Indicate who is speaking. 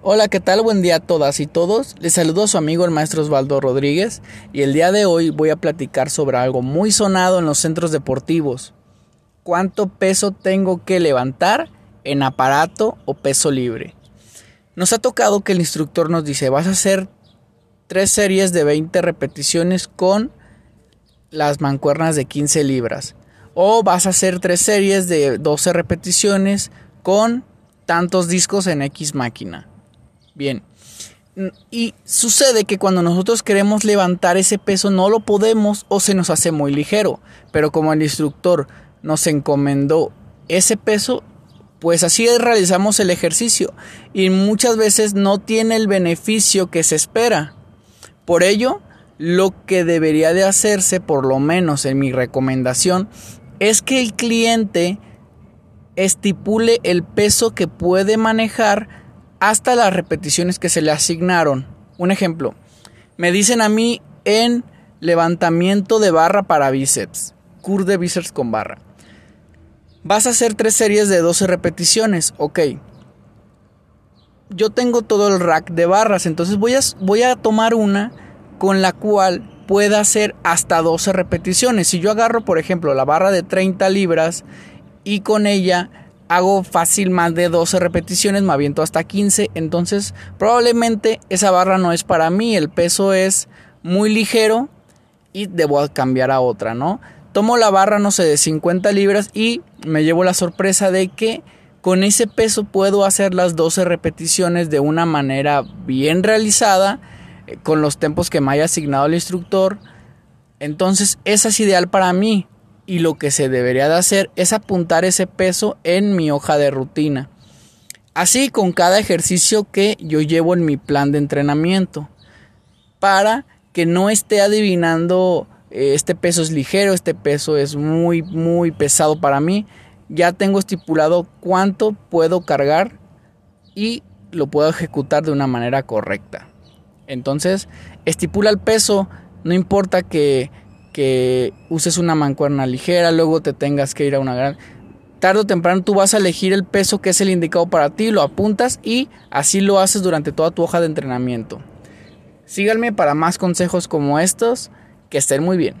Speaker 1: Hola, ¿qué tal? Buen día a todas y todos. Les saludo a su amigo el maestro Osvaldo Rodríguez y el día de hoy voy a platicar sobre algo muy sonado en los centros deportivos. ¿Cuánto peso tengo que levantar en aparato o peso libre? Nos ha tocado que el instructor nos dice, vas a hacer tres series de 20 repeticiones con las mancuernas de 15 libras. O vas a hacer tres series de 12 repeticiones con tantos discos en X máquina. Bien. Y sucede que cuando nosotros queremos levantar ese peso no lo podemos o se nos hace muy ligero. Pero como el instructor nos encomendó ese peso, pues así realizamos el ejercicio. Y muchas veces no tiene el beneficio que se espera. Por ello, lo que debería de hacerse, por lo menos en mi recomendación, es que el cliente estipule el peso que puede manejar hasta las repeticiones que se le asignaron. Un ejemplo, me dicen a mí en levantamiento de barra para bíceps, cur de bíceps con barra. Vas a hacer tres series de 12 repeticiones, ok. Yo tengo todo el rack de barras, entonces voy a, voy a tomar una con la cual pueda hacer hasta 12 repeticiones. Si yo agarro, por ejemplo, la barra de 30 libras y con ella hago fácil más de 12 repeticiones, me aviento hasta 15, entonces probablemente esa barra no es para mí, el peso es muy ligero y debo cambiar a otra, ¿no? Tomo la barra, no sé, de 50 libras y me llevo la sorpresa de que con ese peso puedo hacer las 12 repeticiones de una manera bien realizada, eh, con los tempos que me haya asignado el instructor. Entonces, esa es ideal para mí y lo que se debería de hacer es apuntar ese peso en mi hoja de rutina. Así con cada ejercicio que yo llevo en mi plan de entrenamiento. Para que no esté adivinando eh, este peso es ligero, este peso es muy muy pesado para mí. Ya tengo estipulado cuánto puedo cargar y lo puedo ejecutar de una manera correcta. Entonces, estipula el peso, no importa que que uses una mancuerna ligera, luego te tengas que ir a una gran... Tarde o temprano tú vas a elegir el peso que es el indicado para ti, lo apuntas y así lo haces durante toda tu hoja de entrenamiento. Síganme para más consejos como estos, que estén muy bien.